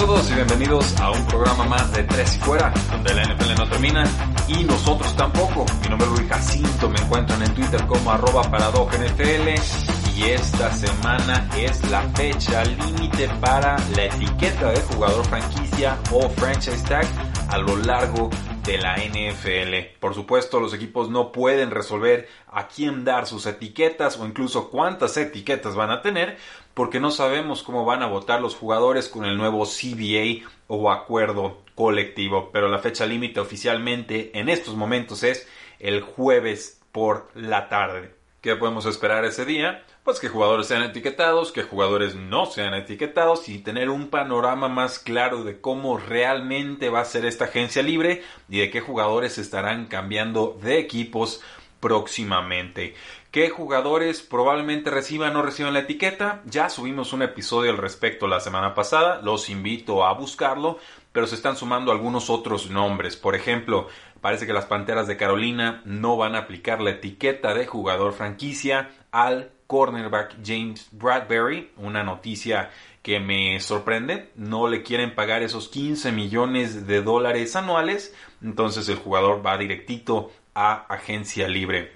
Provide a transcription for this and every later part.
Todos y bienvenidos a un programa más de Tres y Fuera, donde la NFL no termina y nosotros tampoco. Mi nombre es Luis Jacinto, me encuentran en Twitter como arroba NFL y esta semana es la fecha límite para la etiqueta de jugador franquicia o franchise tag a lo largo de la NFL. Por supuesto, los equipos no pueden resolver a quién dar sus etiquetas o incluso cuántas etiquetas van a tener porque no sabemos cómo van a votar los jugadores con el nuevo CBA o acuerdo colectivo. Pero la fecha límite oficialmente en estos momentos es el jueves por la tarde. ¿Qué podemos esperar ese día? Pues que jugadores sean etiquetados, que jugadores no sean etiquetados y tener un panorama más claro de cómo realmente va a ser esta agencia libre y de qué jugadores estarán cambiando de equipos próximamente. ¿Qué jugadores probablemente reciban o no reciban la etiqueta? Ya subimos un episodio al respecto la semana pasada, los invito a buscarlo, pero se están sumando algunos otros nombres. Por ejemplo, parece que las Panteras de Carolina no van a aplicar la etiqueta de jugador franquicia al cornerback James Bradbury, una noticia que me sorprende, no le quieren pagar esos 15 millones de dólares anuales, entonces el jugador va directito a agencia libre.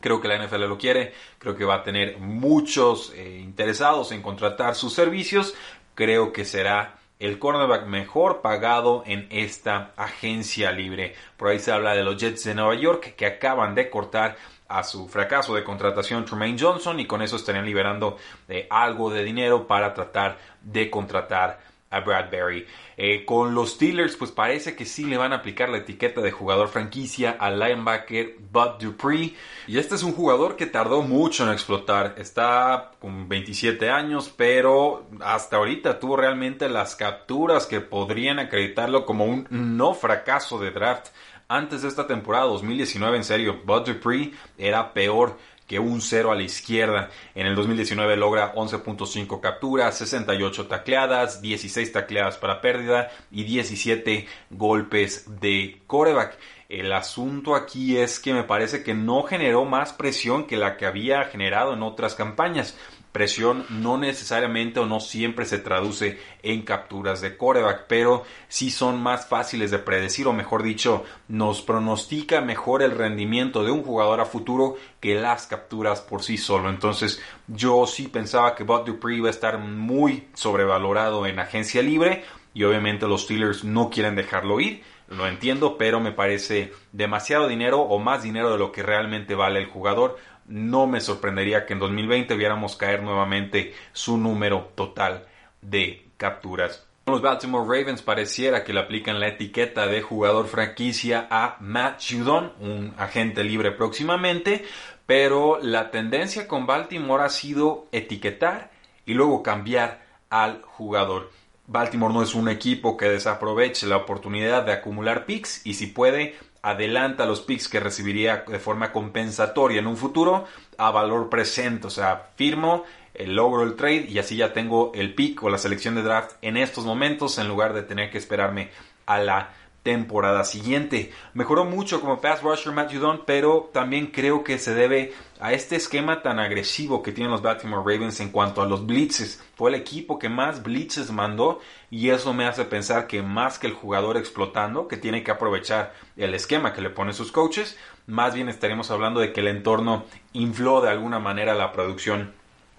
Creo que la NFL lo quiere, creo que va a tener muchos eh, interesados en contratar sus servicios, creo que será el cornerback mejor pagado en esta agencia libre. Por ahí se habla de los Jets de Nueva York que acaban de cortar a su fracaso de contratación Tremaine Johnson y con eso estarían liberando eh, algo de dinero para tratar de contratar a Bradbury. Eh, con los Steelers, pues parece que sí le van a aplicar la etiqueta de jugador franquicia al linebacker Bud Dupree. Y este es un jugador que tardó mucho en explotar. Está con 27 años, pero hasta ahorita tuvo realmente las capturas que podrían acreditarlo como un no fracaso de draft. Antes de esta temporada 2019, en serio, Bud Dupree era peor que un cero a la izquierda. En el 2019 logra 11.5 capturas, 68 tacleadas, 16 tacleadas para pérdida y 17 golpes de coreback. El asunto aquí es que me parece que no generó más presión que la que había generado en otras campañas. Presión no necesariamente o no siempre se traduce en capturas de coreback, pero sí son más fáciles de predecir o mejor dicho, nos pronostica mejor el rendimiento de un jugador a futuro que las capturas por sí solo. Entonces yo sí pensaba que Bud Dupree iba a estar muy sobrevalorado en agencia libre y obviamente los Steelers no quieren dejarlo ir. Lo entiendo, pero me parece demasiado dinero o más dinero de lo que realmente vale el jugador no me sorprendería que en 2020 viéramos caer nuevamente su número total de capturas. Los Baltimore Ravens pareciera que le aplican la etiqueta de jugador franquicia a Matt Judon, un agente libre próximamente, pero la tendencia con Baltimore ha sido etiquetar y luego cambiar al jugador. Baltimore no es un equipo que desaproveche la oportunidad de acumular picks y si puede adelanta los picks que recibiría de forma compensatoria en un futuro a valor presente. O sea, firmo, el logro el trade y así ya tengo el pick o la selección de draft en estos momentos en lugar de tener que esperarme a la temporada siguiente. Mejoró mucho como pass rusher Matt Judon, pero también creo que se debe a este esquema tan agresivo que tienen los Baltimore Ravens en cuanto a los blitzes. Fue el equipo que más blitzes mandó y eso me hace pensar que más que el jugador explotando, que tiene que aprovechar el esquema que le ponen sus coaches, más bien estaremos hablando de que el entorno infló de alguna manera la producción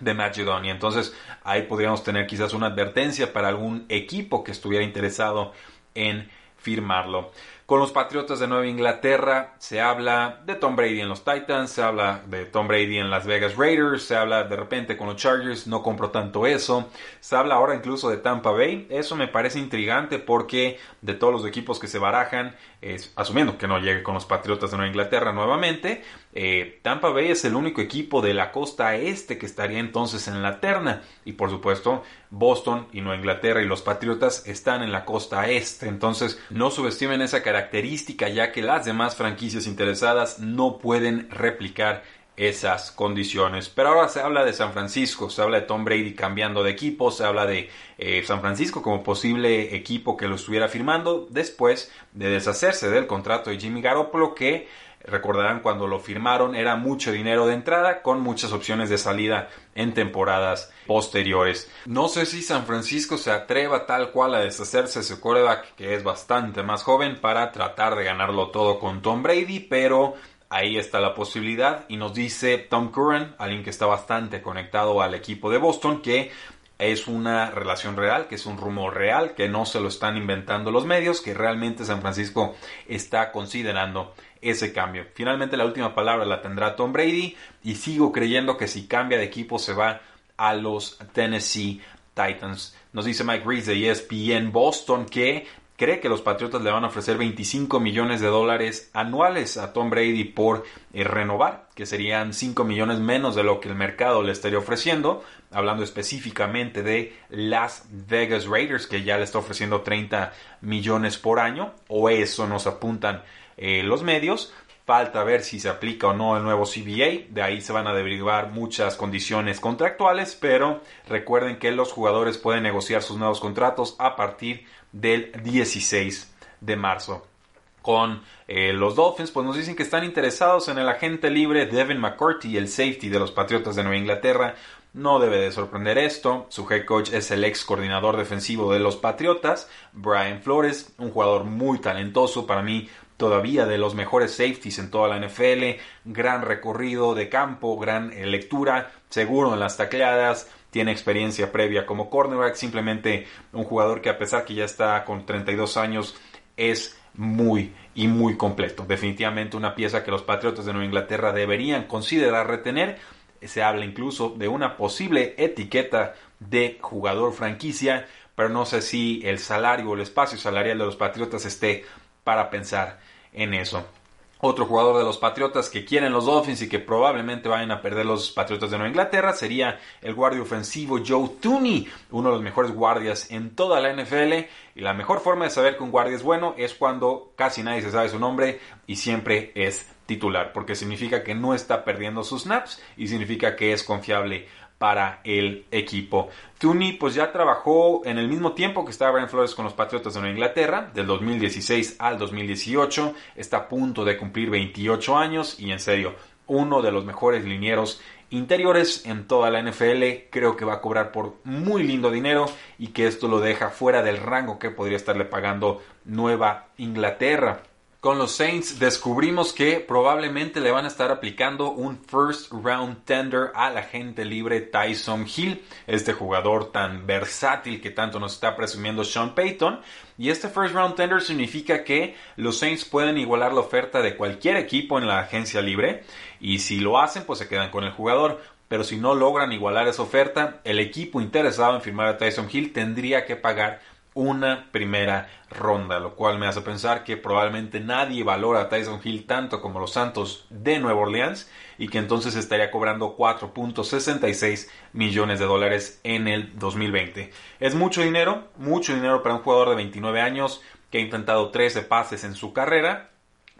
de Matt Judon y entonces ahí podríamos tener quizás una advertencia para algún equipo que estuviera interesado en firmarlo. Con los Patriotas de Nueva Inglaterra se habla de Tom Brady en los Titans, se habla de Tom Brady en Las Vegas Raiders, se habla de repente con los Chargers, no compro tanto eso. Se habla ahora incluso de Tampa Bay. Eso me parece intrigante porque de todos los equipos que se barajan, asumiendo que no llegue con los Patriotas de Nueva Inglaterra nuevamente, eh, Tampa Bay es el único equipo de la costa este que estaría entonces en la terna. Y por supuesto, Boston y Nueva Inglaterra y los Patriotas están en la costa este. Entonces, no subestimen esa característica característica ya que las demás franquicias interesadas no pueden replicar esas condiciones. Pero ahora se habla de San Francisco, se habla de Tom Brady cambiando de equipo, se habla de eh, San Francisco como posible equipo que lo estuviera firmando después de deshacerse del contrato de Jimmy Garoppolo que recordarán cuando lo firmaron era mucho dinero de entrada con muchas opciones de salida en temporadas posteriores. No sé si San Francisco se atreva tal cual a deshacerse de su quarterback que es bastante más joven para tratar de ganarlo todo con Tom Brady, pero ahí está la posibilidad y nos dice Tom Curran, alguien que está bastante conectado al equipo de Boston, que es una relación real, que es un rumor real, que no se lo están inventando los medios, que realmente San Francisco está considerando ese cambio. Finalmente la última palabra la tendrá Tom Brady y sigo creyendo que si cambia de equipo se va a los Tennessee Titans. Nos dice Mike Reese de ESPN Boston que cree que los Patriotas le van a ofrecer 25 millones de dólares anuales a Tom Brady por eh, renovar, que serían 5 millones menos de lo que el mercado le estaría ofreciendo, hablando específicamente de las Vegas Raiders, que ya le está ofreciendo 30 millones por año, o eso nos apuntan eh, los medios. Falta ver si se aplica o no el nuevo CBA. De ahí se van a derivar muchas condiciones contractuales, pero recuerden que los jugadores pueden negociar sus nuevos contratos a partir del 16 de marzo. Con eh, los Dolphins, pues nos dicen que están interesados en el agente libre Devin McCourty, el safety de los Patriotas de Nueva Inglaterra. No debe de sorprender esto. Su head coach es el ex coordinador defensivo de los Patriotas, Brian Flores, un jugador muy talentoso. Para mí, todavía de los mejores safeties en toda la NFL, gran recorrido de campo, gran lectura, seguro en las tacleadas, tiene experiencia previa como cornerback, simplemente un jugador que a pesar que ya está con 32 años es muy y muy completo. Definitivamente una pieza que los Patriotas de Nueva Inglaterra deberían considerar retener. Se habla incluso de una posible etiqueta de jugador franquicia, pero no sé si el salario o el espacio salarial de los Patriotas esté para pensar en eso. Otro jugador de los Patriotas que quieren los Dolphins y que probablemente vayan a perder los Patriotas de Nueva Inglaterra sería el guardia ofensivo Joe Tooney, uno de los mejores guardias en toda la NFL. Y la mejor forma de saber que un guardia es bueno es cuando casi nadie se sabe su nombre y siempre es titular, porque significa que no está perdiendo sus snaps y significa que es confiable para el equipo. Tooney pues ya trabajó en el mismo tiempo que estaba Brian Flores con los Patriotas de Nueva Inglaterra, del 2016 al 2018, está a punto de cumplir 28 años y en serio, uno de los mejores linieros interiores en toda la NFL, creo que va a cobrar por muy lindo dinero y que esto lo deja fuera del rango que podría estarle pagando Nueva Inglaterra. Con los Saints descubrimos que probablemente le van a estar aplicando un first round tender a la gente libre Tyson Hill, este jugador tan versátil que tanto nos está presumiendo Sean Payton. Y este first round tender significa que los Saints pueden igualar la oferta de cualquier equipo en la agencia libre y si lo hacen pues se quedan con el jugador. Pero si no logran igualar esa oferta, el equipo interesado en firmar a Tyson Hill tendría que pagar una primera ronda, lo cual me hace pensar que probablemente nadie valora a Tyson Hill tanto como los Santos de Nueva Orleans y que entonces estaría cobrando 4.66 millones de dólares en el 2020. Es mucho dinero, mucho dinero para un jugador de 29 años que ha intentado 13 pases en su carrera,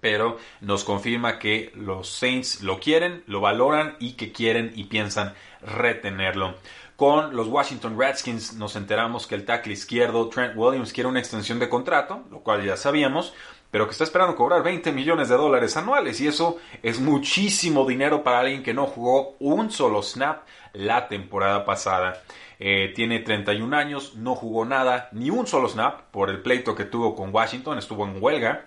pero nos confirma que los Saints lo quieren, lo valoran y que quieren y piensan retenerlo. Con los Washington Redskins nos enteramos que el tackle izquierdo Trent Williams quiere una extensión de contrato, lo cual ya sabíamos, pero que está esperando cobrar 20 millones de dólares anuales y eso es muchísimo dinero para alguien que no jugó un solo snap la temporada pasada. Eh, tiene 31 años, no jugó nada, ni un solo snap por el pleito que tuvo con Washington, estuvo en huelga.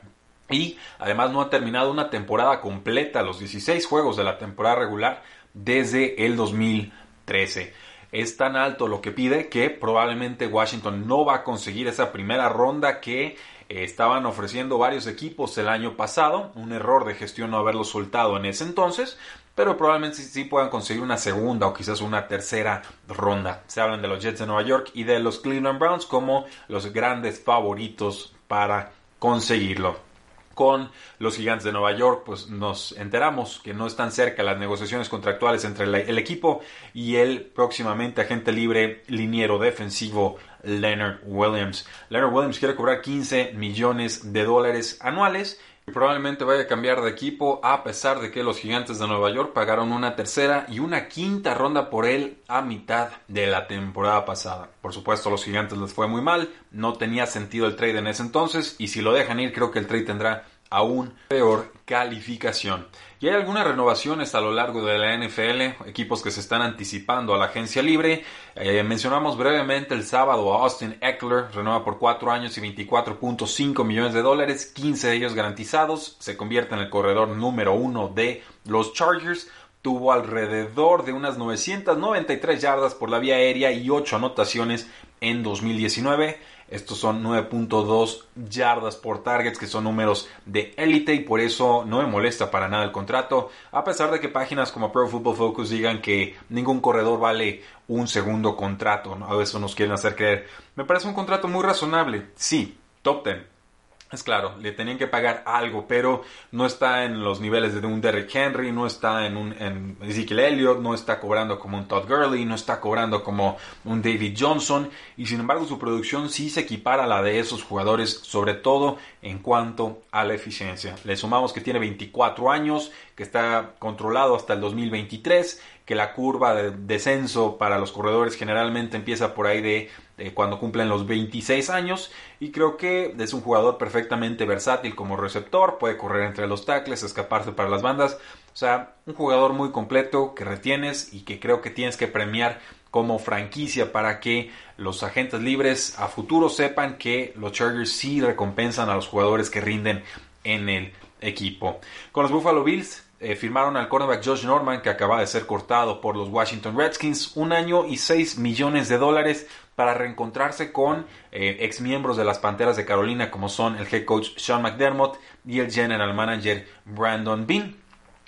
Y además no ha terminado una temporada completa, los 16 juegos de la temporada regular, desde el 2013 es tan alto lo que pide que probablemente Washington no va a conseguir esa primera ronda que Eh, estaban ofreciendo varios equipos el año pasado, un error de gestión no haberlo soltado en ese entonces, pero probablemente sí, puedan conseguir una segunda o quizás una tercera ronda. Se hablan de los Jets de Nueva York y de los Cleveland Browns como los grandes favoritos para conseguirlo con los gigantes de Nueva York, pues nos enteramos que no están cerca las negociaciones contractuales entre el equipo y el próximamente agente libre liniero defensivo Leonard Williams. Leonard Williams quiere cobrar 15 millones de dólares anuales y probablemente vaya a cambiar de equipo a pesar de que los gigantes de Nueva York pagaron una tercera y una quinta ronda por él a mitad de la temporada pasada. Por supuesto, a los gigantes les fue muy mal, no tenía sentido el trade en ese entonces y si lo dejan ir creo que el trade tendrá aún peor calificación. Y hay algunas renovaciones a lo largo de la NFL, equipos que se están anticipando a la agencia libre. Eh, mencionamos brevemente el sábado a Austin Eckler, renueva por 4 años y 24.5 millones de dólares, 15 de ellos garantizados, se convierte en el corredor número uno de los Chargers. Tuvo alrededor de unas 993 yardas por la vía aérea y 8 anotaciones en 2019 estos son 9.2 yardas por targets, que son números de élite y por eso no me molesta para nada el contrato, a pesar de que páginas como Pro Football Focus digan que ningún corredor vale un segundo contrato, a eso nos quieren hacer creer. Me parece un contrato muy razonable, sí, top 10 es claro, le tenían que pagar algo, pero no está en los niveles de un Derrick Henry, no está en un en Ezekiel Elliott, no está cobrando como un Todd Gurley, no está cobrando como un David Johnson, y sin embargo su producción sí se equipara a la de esos jugadores, sobre todo en cuanto a la eficiencia. Le sumamos que tiene 24 años, que está controlado hasta el 2023, que la curva de descenso para los corredores generalmente empieza por ahí de cuando cumplen los 26 años. Y creo que es un jugador perfectamente versátil como receptor, puede correr entre los tackles, escaparse para las bandas, o sea, un jugador muy completo que retienes y que creo que tienes que premiar como franquicia para que los agentes libres a futuro sepan que los Chargers sí recompensan a los jugadores que rinden en el equipo. Con los Buffalo Bills eh, firmaron al cornerback Josh Norman, que acaba de ser cortado por los Washington Redskins, un año y 6 millones de dólares para reencontrarse con eh, ex miembros de las Panteras de Carolina como son el head coach Sean McDermott y el general manager Brandon Bean.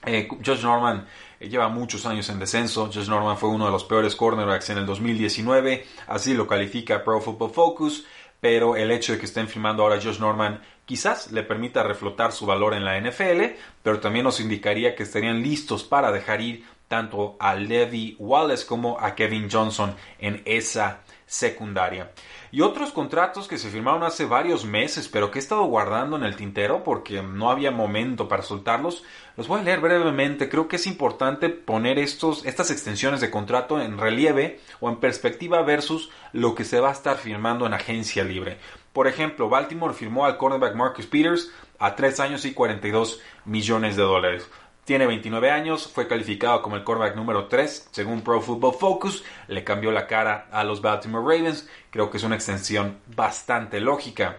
Eh, Josh Norman eh, lleva muchos años en descenso. Josh Norman fue uno de los peores cornerbacks en el 2019, así lo califica Pro Football Focus. Pero el hecho de que estén firmando ahora Josh Norman quizás le permita reflotar su valor en la NFL, pero también nos indicaría que estarían listos para dejar ir tanto a Levi Wallace como a Kevin Johnson en esa secundaria. Y otros contratos que se firmaron hace varios meses, pero que he estado guardando en el tintero porque no había momento para soltarlos, los voy a leer brevemente. Creo que es importante poner estos, estas extensiones de contrato en relieve o en perspectiva versus lo que se va a estar firmando en agencia libre. Por ejemplo, Baltimore firmó al cornerback Marcus Peters a 3 años y 42 millones de dólares. Tiene 29 años, fue calificado como el quarterback número 3 según Pro Football Focus, le cambió la cara a los Baltimore Ravens, creo que es una extensión bastante lógica.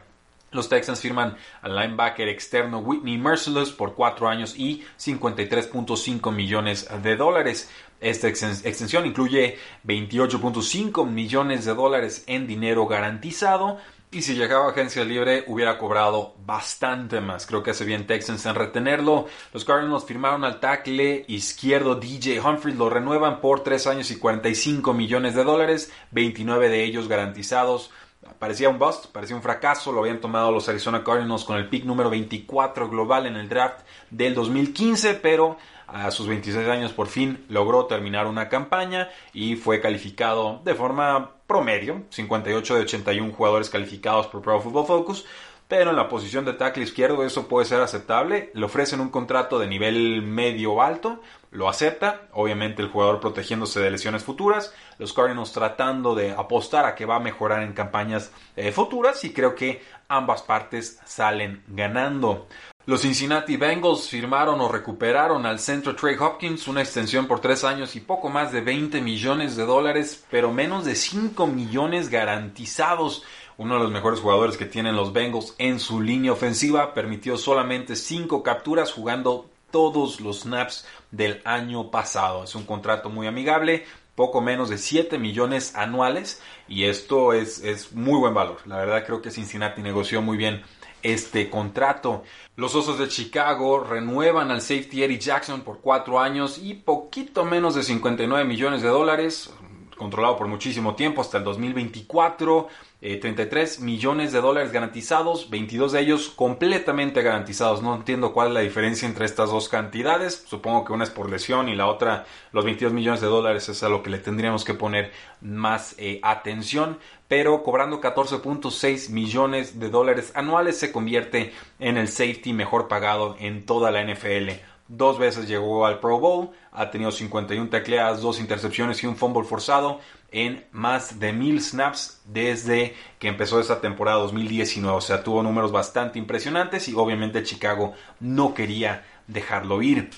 Los Texans firman al linebacker externo Whitney Merciless por 4 años y 53.5 millones de dólares. Esta extensión incluye 28.5 millones de dólares en dinero garantizado y si llegaba a agencia libre hubiera cobrado bastante más. Creo que hace bien Texans en retenerlo. Los Cardinals firmaron al tackle izquierdo DJ Humphries. Lo renuevan por 3 años y 45 millones de dólares. 29 de ellos garantizados. Parecía un bust, parecía un fracaso. Lo habían tomado los Arizona Cardinals con el pick número 24 global en el draft del 2015. Pero a sus 26 años por fin logró terminar una campaña y fue calificado de forma promedio, 58 de 81 jugadores calificados por Pro Football Focus, pero en la posición de tackle izquierdo eso puede ser aceptable. Le ofrecen un contrato de nivel medio alto, lo acepta, obviamente el jugador protegiéndose de lesiones futuras, los Cardinals tratando de apostar a que va a mejorar en campañas eh, futuras y creo que ambas partes salen ganando. Los Cincinnati Bengals firmaron o recuperaron al centro Trey Hopkins una extensión por tres años y poco más de 20 millones de dólares, pero menos de 5 millones garantizados. Uno de los mejores jugadores que tienen los Bengals en su línea ofensiva permitió solamente 5 capturas jugando todos los snaps del año pasado. Es un contrato muy amigable, poco menos de 7 millones anuales y esto es, es muy buen valor. La verdad creo que Cincinnati negoció muy bien este contrato. Los Osos de Chicago renuevan al safety Eddie Jackson por cuatro años y poquito menos de 59 millones de dólares, controlado por muchísimo tiempo hasta el 2024. 33 eh, millones de dólares garantizados, 22 de ellos completamente garantizados. No entiendo cuál es la diferencia entre estas dos cantidades. Supongo que una es por lesión y la otra, los 22 millones de dólares, es a lo que le tendríamos que poner más eh, atención. Pero cobrando 14.6 millones de dólares anuales se convierte en el safety mejor pagado en toda la NFL. Dos veces llegó al Pro Bowl, ha tenido 51 tacleadas, dos intercepciones y un fumble forzado en más de mil snaps desde que empezó esta temporada 2019. O sea, tuvo números bastante impresionantes y obviamente Chicago no quería dejarlo ir.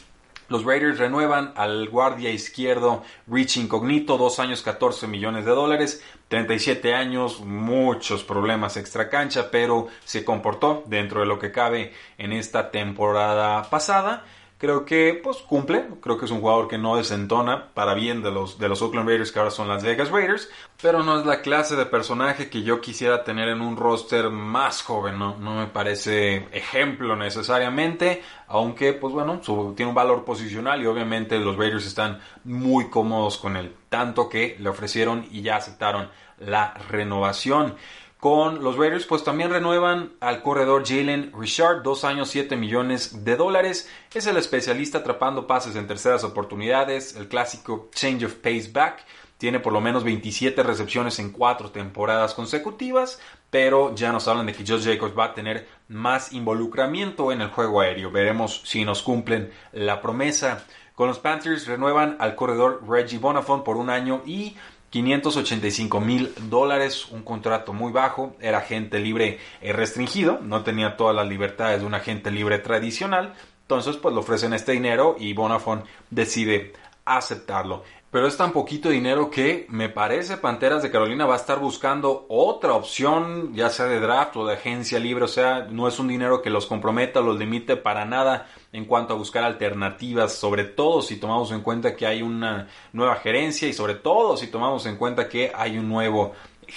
Los Raiders renuevan al guardia izquierdo Rich Incognito, dos años 14 millones de dólares, 37 años, muchos problemas extra cancha, pero se comportó dentro de lo que cabe en esta temporada pasada creo que pues cumple, creo que es un jugador que no desentona para bien de los, de los Oakland Raiders que ahora son las Vegas Raiders, pero no es la clase de personaje que yo quisiera tener en un roster más joven, no, no me parece ejemplo necesariamente, aunque pues bueno, tiene un valor posicional y obviamente los Raiders están muy cómodos con él, tanto que le ofrecieron y ya aceptaron la renovación. Con los Raiders, pues también renuevan al corredor Jalen Richard, dos años, 7 millones de dólares. Es el especialista atrapando pases en terceras oportunidades, el clásico change of pace back. Tiene por lo menos 27 recepciones en cuatro temporadas consecutivas, pero ya nos hablan de que Josh Jacobs va a tener más involucramiento en el juego aéreo. Veremos si nos cumplen la promesa. Con los Panthers renuevan al corredor Reggie Bonafont por un año y 585 mil dólares, un contrato muy bajo, era agente libre eh, restringido, no tenía todas las libertades de un agente libre tradicional, entonces pues le ofrecen este dinero y Bonafont decide aceptarlo pero es tan poquito dinero que me parece Panteras de Carolina va a estar buscando otra opción, ya sea de draft o de agencia libre, o sea, no es un dinero que los comprometa, los limite para nada en cuanto a buscar alternativas, sobre todo si tomamos en cuenta que hay una nueva gerencia y sobre todo si tomamos en cuenta que hay un nuevo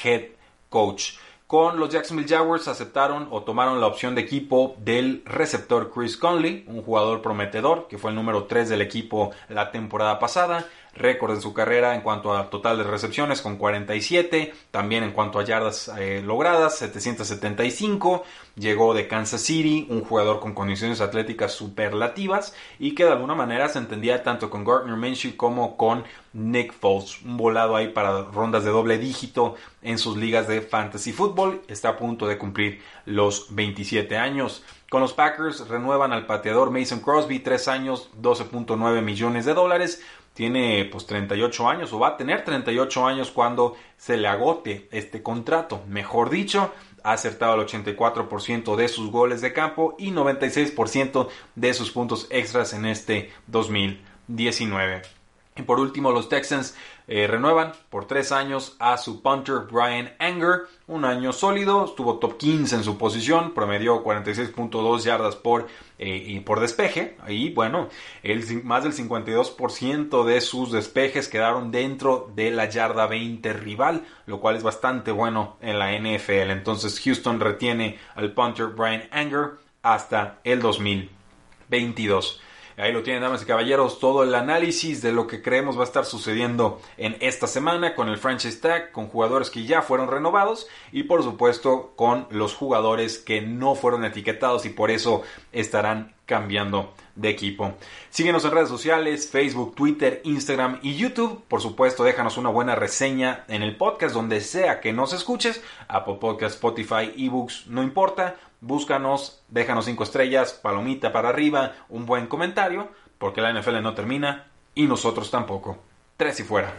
head coach. Con los Jacksonville Jaguars aceptaron o tomaron la opción de equipo del receptor Chris Conley, un jugador prometedor que fue el número 3 del equipo la temporada pasada récord en su carrera en cuanto a total de recepciones con 47, también en cuanto a yardas eh, logradas 775, llegó de Kansas City, un jugador con condiciones atléticas superlativas y que de alguna manera se entendía tanto con Gardner Minshew como con Nick Foles, un volado ahí para rondas de doble dígito en sus ligas de fantasy football, está a punto de cumplir los 27 años. Con los Packers renuevan al pateador Mason Crosby, 3 años, 12.9 millones de dólares tiene pues 38 años o va a tener 38 años cuando se le agote este contrato. Mejor dicho, ha acertado el 84% de sus goles de campo y 96% de sus puntos extras en este 2019. Y por último, los Texans eh, renuevan por tres años a su punter Brian Anger. Un año sólido, estuvo top 15 en su posición, promedió 46.2 yardas por, eh, y por despeje. Y bueno, el, más del 52% de sus despejes quedaron dentro de la yarda 20 rival, lo cual es bastante bueno en la NFL. Entonces Houston retiene al punter Brian Anger hasta el 2022. Ahí lo tienen, damas y caballeros, todo el análisis de lo que creemos va a estar sucediendo en esta semana con el franchise tag, con jugadores que ya fueron renovados y por supuesto con los jugadores que no fueron etiquetados y por eso estarán cambiando de equipo. Síguenos en redes sociales, Facebook, Twitter, Instagram y YouTube. Por supuesto, déjanos una buena reseña en el podcast donde sea que nos escuches. Apple Podcast, Spotify, eBooks, no importa búscanos, déjanos cinco estrellas, palomita para arriba, un buen comentario, porque la NFL no termina y nosotros tampoco. Tres y fuera.